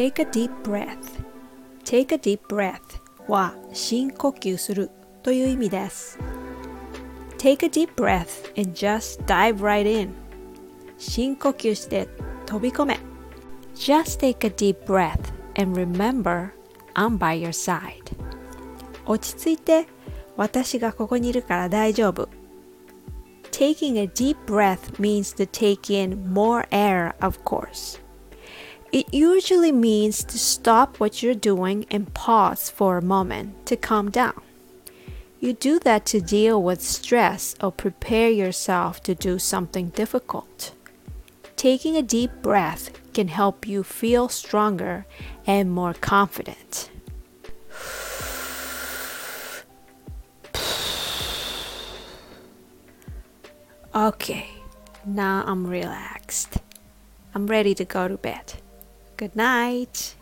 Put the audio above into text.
Take a deep breath Take a deep breath は深呼吸するという意味です Take a deep breath and just dive right in 深呼吸して飛び込め Just take a deep breath and remember I'm by your side 落ち着いて私がここにいるから大丈夫 Taking a deep breath means to take in more air, of course. It usually means to stop what you're doing and pause for a moment to calm down. You do that to deal with stress or prepare yourself to do something difficult. Taking a deep breath can help you feel stronger and more confident. Okay, now I'm relaxed. I'm ready to go to bed. Good night.